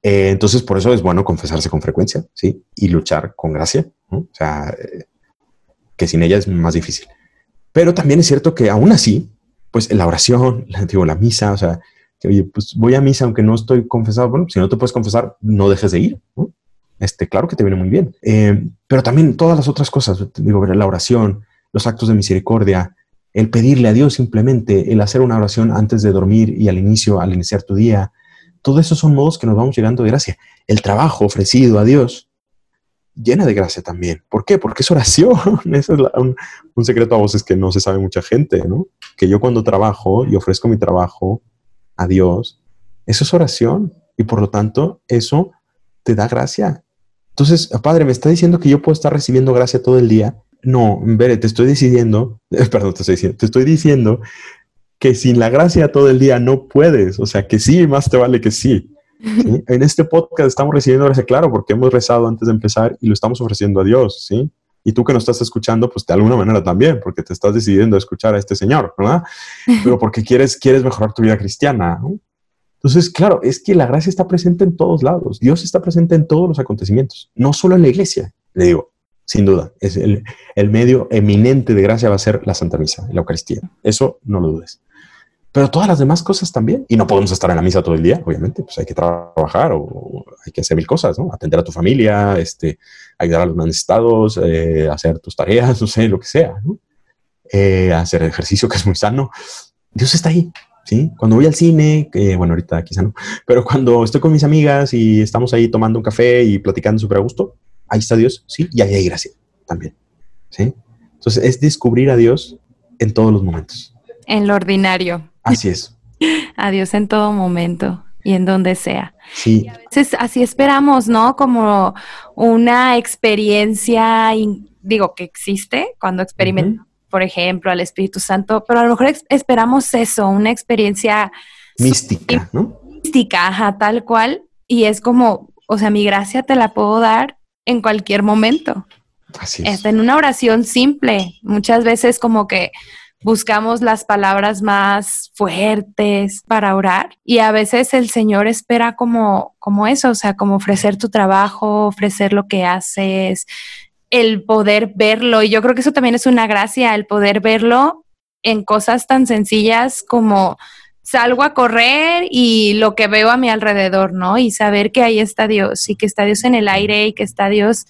Eh, entonces, por eso es bueno confesarse con frecuencia, ¿sí? Y luchar con gracia, O sea, eh, que sin ella es más difícil. Pero también es cierto que aún así, pues la oración, la, digo, la misa, o sea, que, oye, pues voy a misa aunque no estoy confesado. Bueno, si no te puedes confesar, no dejes de ir. Este, claro que te viene muy bien. Eh, pero también todas las otras cosas, digo, la oración, los actos de misericordia, el pedirle a Dios simplemente, el hacer una oración antes de dormir y al inicio, al iniciar tu día, todo eso son modos que nos vamos llegando de gracia. El trabajo ofrecido a Dios llena de gracia también. ¿Por qué? Porque es oración. Ese es un, secreto a voces que no se sabe mucha gente, ¿no? Que yo cuando trabajo y ofrezco mi trabajo a Dios, eso es oración. Y por lo tanto, eso te da gracia. Entonces, Padre, ¿me está diciendo que yo puedo estar recibiendo gracia todo el día? No, Bere, te estoy decidiendo, perdón, te estoy diciendo, te estoy diciendo que sin la gracia todo el día no puedes. O sea, que sí, más te vale que sí. En este podcast estamos recibiendo gracia, claro, porque hemos rezado antes de empezar y lo estamos ofreciendo a Dios, ¿sí? Y tú que nos estás escuchando, pues de alguna manera también, porque te estás decidiendo a escuchar a este Señor, ¿verdad? Pero porque quieres, quieres mejorar tu vida cristiana, ¿no? Entonces, claro, es que la gracia está presente en todos lados. Dios está presente en todos los acontecimientos, no solo en la iglesia. Le digo, sin duda, es el, medio eminente de gracia va a ser la Santa Misa, la Eucaristía. Eso no lo dudes pero todas las demás cosas también. Y no podemos estar en la misa todo el día, obviamente, pues hay que trabajar o hay que hacer mil cosas, ¿no? Atender a tu familia, este, ayudar a los necesitados, eh, hacer tus tareas, no sé, lo que sea. Eh, hacer ejercicio que es muy sano. Dios está ahí, ¿sí? Cuando voy al cine, que bueno, ahorita quizá no, pero cuando estoy con mis amigas y estamos ahí tomando un café y platicando súper a gusto, ahí está Dios, ¿sí? Y ahí hay gracia también, ¿sí? Entonces es descubrir a Dios en todos los momentos. En lo ordinario. Así es. Adiós en todo momento y en donde sea. Sí. así esperamos, ¿no? Como una experiencia, digo, que existe cuando experimentamos, por ejemplo, al Espíritu Santo, pero a lo mejor esperamos eso, una experiencia mística, ¿no? Mística, ajá, tal cual. Y es como, o sea, mi gracia te la puedo dar en cualquier momento. Así es. en una oración simple. Muchas veces como que buscamos las palabras más fuertes para orar y a veces el Señor espera como, como eso, o sea, como ofrecer tu trabajo, ofrecer lo que haces, el poder verlo. Y yo creo que eso también es una gracia, el poder verlo en cosas tan sencillas como salgo a correr y lo que veo a mi alrededor, ¿no? Y saber que ahí está Dios y que está Dios en el aire y que está Dios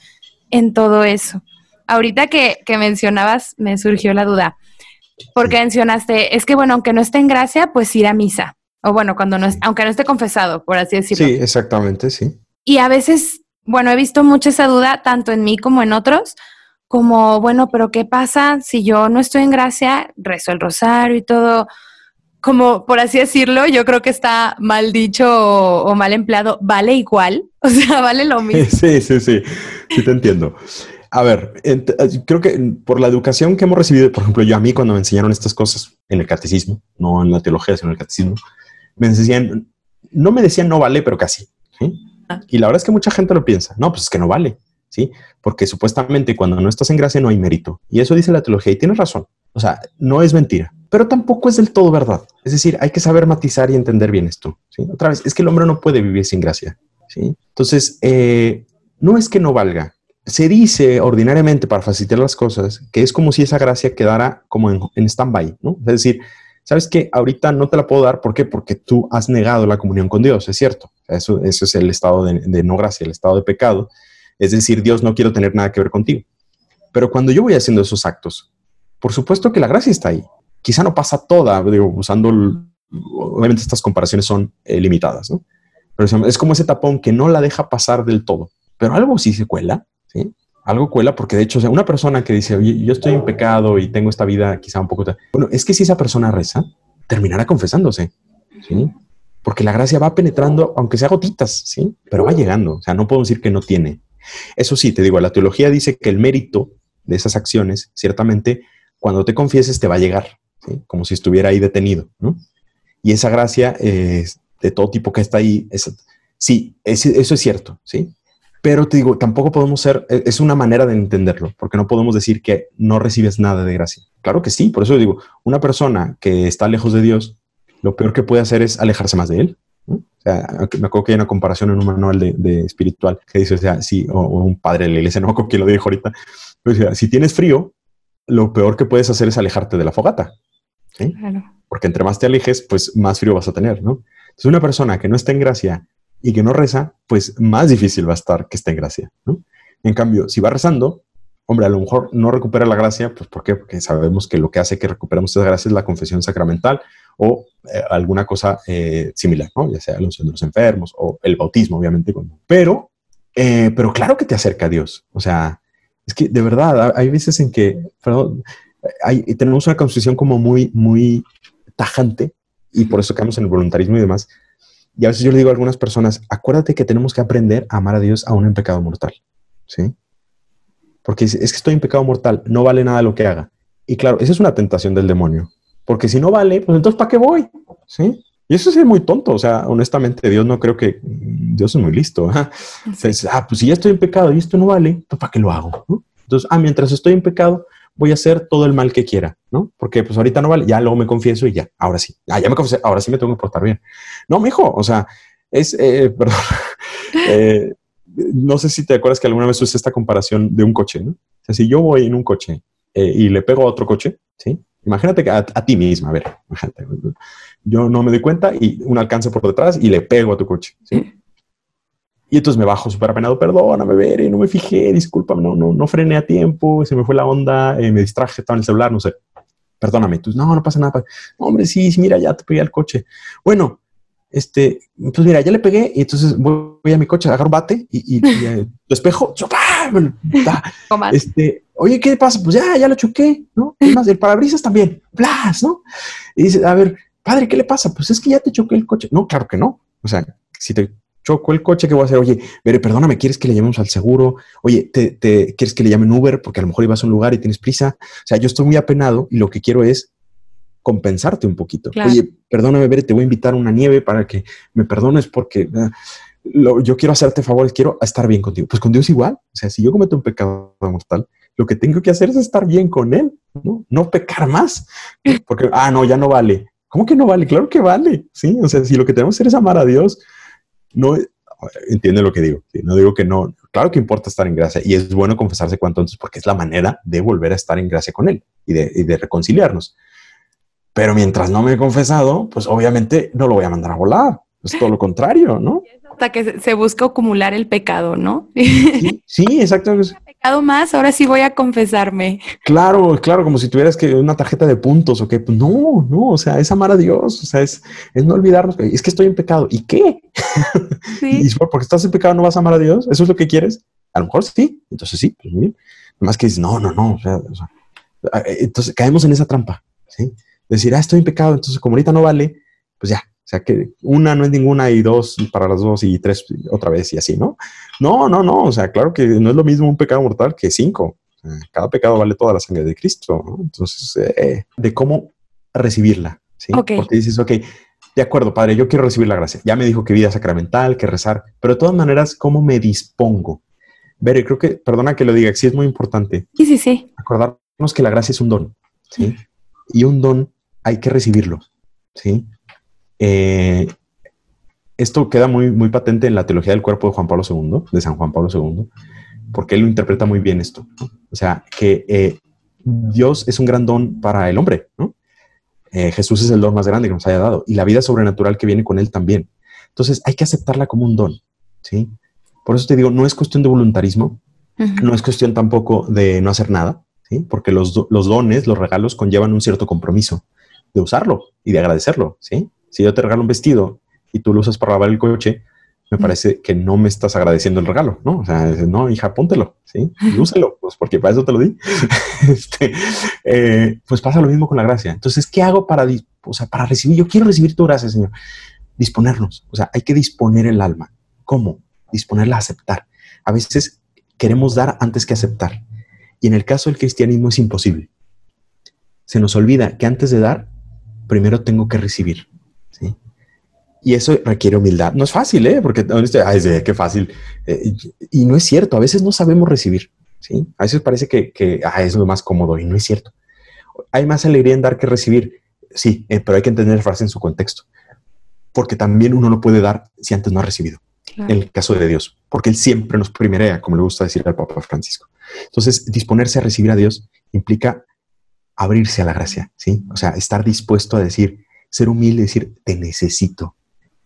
en todo eso. Ahorita que, que mencionabas, me surgió la duda porque mencionaste, es que bueno, aunque no esté en gracia, pues ir a misa. O bueno, cuando no es, aunque no esté confesado, por así decirlo. Sí, exactamente, sí. Y a veces, bueno, he visto mucha esa duda, tanto en mí como en otros, como, bueno, pero ¿qué pasa si yo no estoy en gracia, rezo el rosario y todo? Como por así decirlo, yo creo que está mal dicho o, o mal empleado, vale igual, o sea, vale lo mismo. Sí, sí, sí, sí te entiendo. A ver, eh, creo que por la educación que hemos recibido, por ejemplo, yo a mí cuando me enseñaron estas cosas en el catecismo, no en la teología, sino en el catecismo, me enseñan, no me decían no vale, pero casi. Ah. Y la verdad es que mucha gente lo piensa, no, pues es que no vale, ¿sí? Porque supuestamente cuando no estás en gracia no hay mérito. Y eso dice la teología y tienes razón. O sea, no es mentira, pero tampoco es del todo verdad. Es decir, hay que saber matizar y entender bien esto. Otra vez, es que el hombre no puede vivir sin gracia. ¿sí? Entonces, eh, no es que no valga, se dice ordinariamente para facilitar las cosas que es como si esa gracia quedara como en, en stand-by, ¿no? Es decir, sabes que ahorita no te la puedo dar, ¿por qué? Porque tú has negado la comunión con Dios, es cierto. Eso, es el estado de, no gracia, el estado de pecado. Es decir, Dios no quiere tener nada que ver contigo. Pero cuando yo voy haciendo esos actos, por supuesto que la gracia está ahí. Quizá no pasa toda, digo, usando, obviamente estas comparaciones son eh, limitadas, ¿no? Pero es como ese tapón que no la deja pasar del todo, pero algo sí se cuela ¿sí? Algo cuela porque de hecho, sea, una persona que dice, oye, yo estoy en pecado y tengo esta vida quizá un poco... Bueno, es que si esa persona reza, terminará confesándose, ¿sí? Porque la gracia va penetrando, aunque sea gotitas, ¿sí? Pero va llegando, o sea, no puedo decir que no tiene. Eso sí, te digo, la teología dice que el mérito de esas acciones, ciertamente, cuando te confieses te va a llegar. Como si estuviera ahí detenido, ¿no? Y esa gracia eh, de todo tipo que está ahí, sí, eso es cierto, ¿sí? Pero te digo, tampoco podemos ser, e, es una manera de entenderlo, porque no podemos decir que no recibes nada de gracia. Claro que sí, por eso digo, una persona que está lejos de Dios, lo peor que puede hacer es alejarse más de Él. O sea, me acuerdo que hay una comparación en un manual de, espiritual que dice, o sea, sí, o, un padre de la iglesia, no me acuerdo quién lo dijo ahorita, o sea, si tienes frío, lo peor que puedes hacer es alejarte de la fogata. Porque entre más te alejes, pues más frío vas a tener, ¿no? Entonces, una persona que no está en gracia y que no reza, pues más difícil va a estar que esté en gracia. ¿no? En cambio, si va rezando, hombre, a lo mejor no recupera la gracia, pues ¿por qué? Porque sabemos que lo que hace que recuperemos esa gracia es la confesión sacramental o eh, alguna cosa eh, similar, ¿no? Ya sea los, enfermos o el bautismo, obviamente. Pero, eh, pero claro que te acerca a Dios. O sea, es que de verdad, hay veces en que, tenemos una constitución como muy, muy tajante y por eso caemos en el voluntarismo y demás, y a veces yo le digo a algunas personas, acuérdate que tenemos que aprender a amar a Dios aún en pecado mortal. ¿Sí? Porque es, que estoy en pecado mortal, no vale nada lo que haga. Y claro, esa es una tentación del demonio. Porque si no vale, pues entonces ¿para qué voy? ¿Sí? Y eso es muy tonto. O sea, honestamente, Dios no creo que Dios es muy listo. Entonces, ah, pues si ya estoy en pecado y esto no vale, ¿para qué lo hago? Entonces, ah, mientras estoy en pecado, voy a hacer todo el mal que quiera, ¿no? Porque pues ahorita no vale, ya luego me confieso y ya, ahora sí, ah, ya me confesé, ahora sí me tengo que portar bien. No, mijo, o sea, es, eh, perdón, eh, no sé si te acuerdas que alguna vez usé esta comparación de un coche, ¿no? O sea, si yo voy en un coche eh, y le pego a otro coche, ¿sí? Imagínate que a, ti misma, a ver, imagínate, yo no me doy cuenta y un alcance por detrás y le pego a tu coche, ¿sí? Y entonces me bajo súper apenado, perdóname, ver, no me fijé, disculpa, no, no, no frené a tiempo, se me fue la onda, eh, me distraje, estaba en el celular, no sé. Perdóname. Entonces, no, no pasa nada. hombre, sí, sí, mira, ya te pegué al coche. Bueno, este, pues mira, ya le pegué y entonces voy, a mi coche, agarro un bate y, y, y eh, lo espejo, este, oye, ¿qué pasa? Pues ya, ya lo choqué, ¿no? ¿Qué más? El parabrisas también, blas, ¿no? Y dice, a ver, padre, ¿qué le pasa? Pues es que ya te choqué el coche. No, claro que no. O sea, si te choco el coche, ¿qué voy a hacer? Oye, pero perdóname, ¿quieres que le llamemos al seguro? Oye, te, te, ¿quieres que le llamen Uber? Porque a lo mejor ibas a un lugar y tienes prisa. O sea, yo estoy muy apenado y lo que quiero es compensarte un poquito. Oye, perdóname, te voy a invitar a una nieve para que me perdones porque ah, yo quiero hacerte favores, quiero estar bien contigo. Pues con Dios igual. O sea, si yo cometo un pecado mortal, lo que tengo que hacer es estar bien con Él, no, no pecar más. Porque, ah, no, ya no vale. ¿Cómo que no vale? Claro que vale. Sí, o sea, si lo que tenemos que hacer es amar a Dios, no entiende lo que digo. No digo que no. Claro que importa estar en gracia y es bueno confesarse cuanto antes porque es la manera de volver a estar en gracia con Él y de, reconciliarnos. Pero mientras no me he confesado, pues obviamente no lo voy a mandar a volar. Es todo lo contrario, ¿no? Hasta que se busca acumular el pecado, ¿no? Sí, sí exacto más, ahora sí voy a confesarme. Claro, claro, como si tuvieras que una tarjeta de puntos o que pues no, no, o sea, es amar a Dios, o sea, es, es no olvidarnos, es que estoy en pecado. ¿Y qué? Sí. y porque estás en pecado no vas a amar a Dios, ¿eso es lo que quieres? A lo mejor sí, entonces sí, pues bien. Más que dices, no, no, no, o sea, o sea, entonces caemos en esa trampa, ¿sí? Decir, ah, estoy en pecado, entonces como ahorita no vale, pues ya, sea que una no es ninguna y dos para las dos y tres otra vez y así, ¿no? No, no, no. O sea, claro que no es lo mismo un pecado mortal que cinco. Cada pecado vale toda la sangre de Cristo. ¿no? Entonces, eh, de cómo recibirla. ¿sí? Porque dices, ok, de acuerdo, padre, yo quiero recibir la gracia. Ya me dijo que vida sacramental, que rezar, pero de todas maneras, ¿cómo me dispongo? Ver, creo que, perdona que lo diga, sí es muy importante. Sí, sí, sí. Acordarnos que la gracia es un don, ¿sí? Y un don hay que recibirlo, ¿sí? Eh, esto queda muy, muy patente en la teología del cuerpo de Juan Pablo II, de San Juan Pablo II, porque él lo interpreta muy bien esto. O sea, que eh, Dios es un gran don para el hombre, ¿no? Eh, Jesús es el don más grande que nos haya dado y la vida sobrenatural que viene con él también. Entonces hay que aceptarla como un don, ¿sí? Por eso te digo, no es cuestión de voluntarismo, no es cuestión tampoco de no hacer nada, ¿sí? Porque los, los dones, los regalos conllevan un cierto compromiso de usarlo y de agradecerlo, ¿sí? Si yo te regalo un vestido y tú lo usas para lavar el coche, me parece que no me estás agradeciendo el regalo, ¿no? O sea, no, hija, póntelo, ¿sí? Y úselo, pues porque para eso te lo di. este, eh, pues pasa lo mismo con la gracia. Entonces, ¿qué hago para, o sea, para recibir? Yo quiero recibir tu gracia, Señor. Disponernos, o sea, hay que disponer el alma. ¿Cómo? Disponerla a aceptar. A veces queremos dar antes que aceptar. Y en el caso del cristianismo es imposible. Se nos olvida que antes de dar, primero tengo que recibir. Y eso requiere humildad. No es fácil, ¿eh? Porque, ay, qué fácil. Eh, y no es cierto, a veces no sabemos recibir, ¿sí? A veces parece que, que ah, es lo más cómodo y no es cierto. Hay más alegría en dar que recibir, sí, eh, pero hay que entender la frase en su contexto. Porque también uno no puede dar si antes no ha recibido. En el caso de Dios, porque Él siempre nos primerea, como le gusta decir al Papa Francisco. Entonces, disponerse a recibir a Dios implica abrirse a la gracia, ¿sí? O sea, estar dispuesto a decir, ser humilde, decir, te necesito,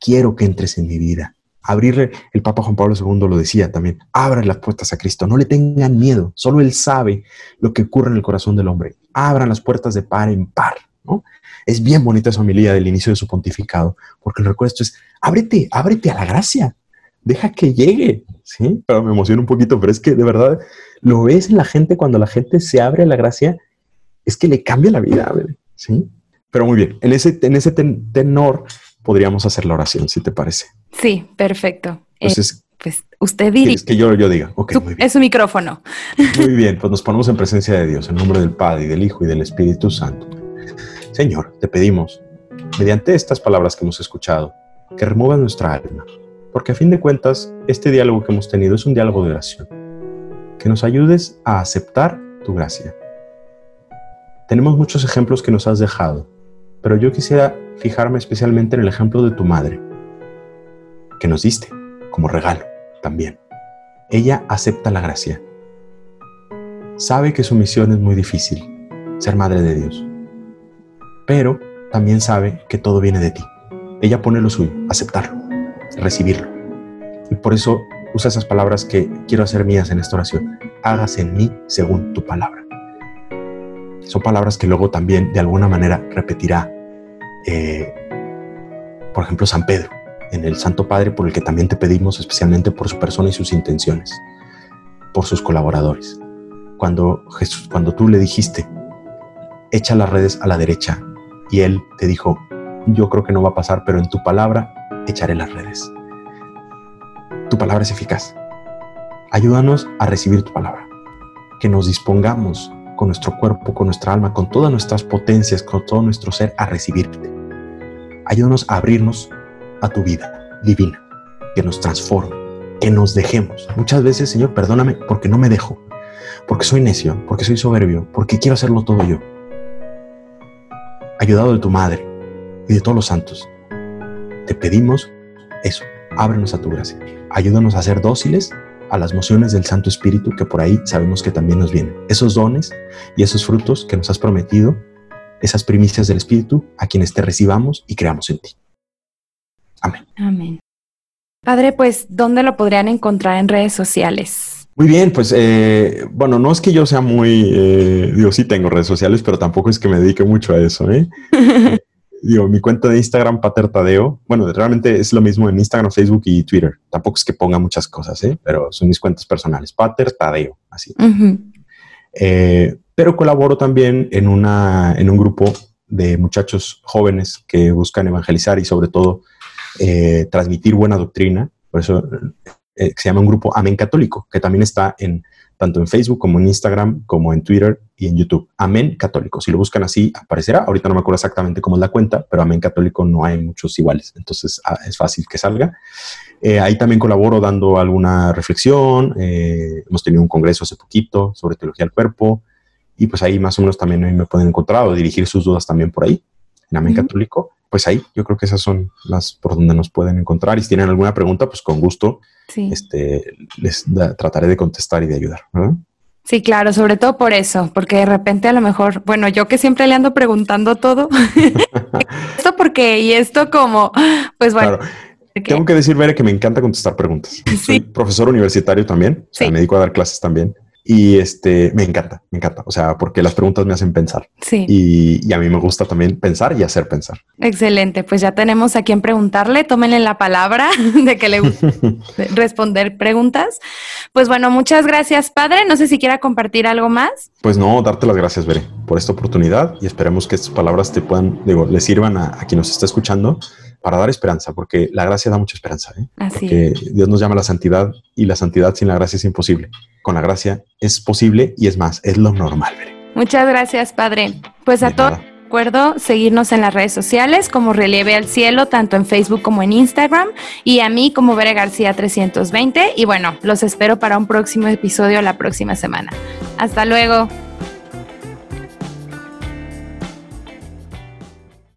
quiero que entres en mi vida. Abrirle, el Papa Juan Pablo II lo decía también, abran las puertas a Cristo, no le tengan miedo, solo Él sabe lo que ocurre en el corazón del hombre. Abran las puertas de par en par, ¿no? Es bien bonita esa homilía del inicio de su pontificado, porque el recuerdo es, ábrete, ábrete a la gracia, deja que llegue, ¿sí? Pero me emociona un poquito, pero es que de verdad lo ves en la gente cuando la gente se abre a la gracia, es que le cambia la vida, ¿sí? Pero muy bien, en ese, en ese tenor podríamos hacer la oración, si te parece. Sí, perfecto. Entonces, eh, pues usted diría. Es que yo, yo diga. Ok, muy bien. Es su micrófono. Muy bien, pues nos ponemos en presencia de Dios, en nombre del Padre y del Hijo y del Espíritu Santo. Señor, te pedimos mediante estas palabras que hemos escuchado, que remuevan nuestra alma, porque a fin de cuentas, este diálogo que hemos tenido es un diálogo de oración, que nos ayudes a aceptar tu gracia. Tenemos muchos ejemplos que nos has dejado, pero yo quisiera fijarme especialmente en el ejemplo de tu madre, que nos diste como regalo también. Ella acepta la gracia. Sabe que su misión es muy difícil, ser madre de Dios, pero también sabe que todo viene de ti. Ella pone lo suyo, aceptarlo, recibirlo. Y por eso usa esas palabras que quiero hacer mías en esta oración. Hágase en mí según tu palabra. Son palabras que luego también de alguna manera repetirá, eh, por ejemplo, San Pedro, en el Santo Padre, por el que también te pedimos especialmente por su persona y sus intenciones, por sus colaboradores. Cuando, Jesús, cuando tú le dijiste, echa las redes a la derecha, y él te dijo, yo creo que no va a pasar, pero en tu palabra echaré las redes. Tu palabra es eficaz. Ayúdanos a recibir tu palabra. Que nos dispongamos con nuestro cuerpo, con nuestra alma, con todas nuestras potencias, con todo nuestro ser a recibirte. Ayúdanos a abrirnos a tu vida divina, que nos transforme, que nos dejemos. Muchas veces, Señor, perdóname porque no me dejo, porque soy necio, porque soy soberbio, porque quiero hacerlo todo yo. Ayudado de tu Madre y de todos los santos, te pedimos eso, ábrenos a tu gracia. Ayúdanos a ser dóciles a las mociones del Santo Espíritu que por ahí sabemos que también nos vienen. Esos dones y esos frutos que nos has prometido, esas primicias del Espíritu, a quienes te recibamos y creamos en ti. Amén. Amén. Padre, pues, ¿dónde lo podrían encontrar en redes sociales? Muy bien, pues eh, bueno, no es que yo sea muy, eh, digo, sí tengo redes sociales, pero tampoco es que me dedique mucho a eso, ¿eh? digo, mi cuenta de Instagram, Pater Tadeo, bueno, realmente es lo mismo en Instagram, Facebook y Twitter. Tampoco es que ponga muchas cosas, ¿eh? pero son mis cuentas personales, Pater Tadeo, así. Eh, pero colaboro también en, una, en un grupo de muchachos jóvenes que buscan evangelizar y sobre todo eh, transmitir buena doctrina. Por eso eh, se llama un grupo Amén Católico, que también está en tanto en Facebook como en Instagram, como en Twitter y en YouTube. Amén Católico. Si lo buscan así, aparecerá. Ahorita no me acuerdo exactamente cómo es la cuenta, pero Amén Católico no hay muchos iguales. Entonces ah, es fácil que salga. Eh, ahí también colaboro dando alguna reflexión. hemos tenido un congreso hace poquito sobre teología del cuerpo. Y pues ahí más o menos también me pueden encontrar o dirigir sus dudas también por ahí, en Amén Católico pues ahí yo creo que esas son las por donde nos pueden encontrar. Y si tienen alguna pregunta, pues con gusto este, les trataré de contestar y de ayudar. Sí, claro, sobre todo por eso, porque de repente a lo mejor, bueno, yo que siempre le ando preguntando todo, esto porque y esto como, pues bueno. Tengo que decir, Vera, que me encanta contestar preguntas. Soy profesor universitario también, o sea, me dedico a dar clases también. Y este, me encanta, me encanta. O sea, porque las preguntas me hacen pensar. Sí. Y, a mí me gusta también pensar y hacer pensar. Excelente. Pues ya tenemos a quien preguntarle. Tómenle la palabra de que le gusta responder preguntas. Pues bueno, muchas gracias, padre. No sé si quiera compartir algo más. Pues no, darte las gracias, Bere, por esta oportunidad y esperemos que estas palabras te puedan, digo, le sirvan a, a quien nos está escuchando para dar esperanza, porque la gracia da mucha esperanza. ¿eh? porque Dios nos llama a la santidad y la santidad sin la gracia es imposible. Con la gracia es posible y es más, es lo normal. Muchas gracias, Padre. Pues a todos recuerdo seguirnos en las redes sociales como Relieve al Cielo, tanto en Facebook como en Instagram, y a mí como Bere García 320. Y bueno, los espero para un próximo episodio la próxima semana. Hasta luego.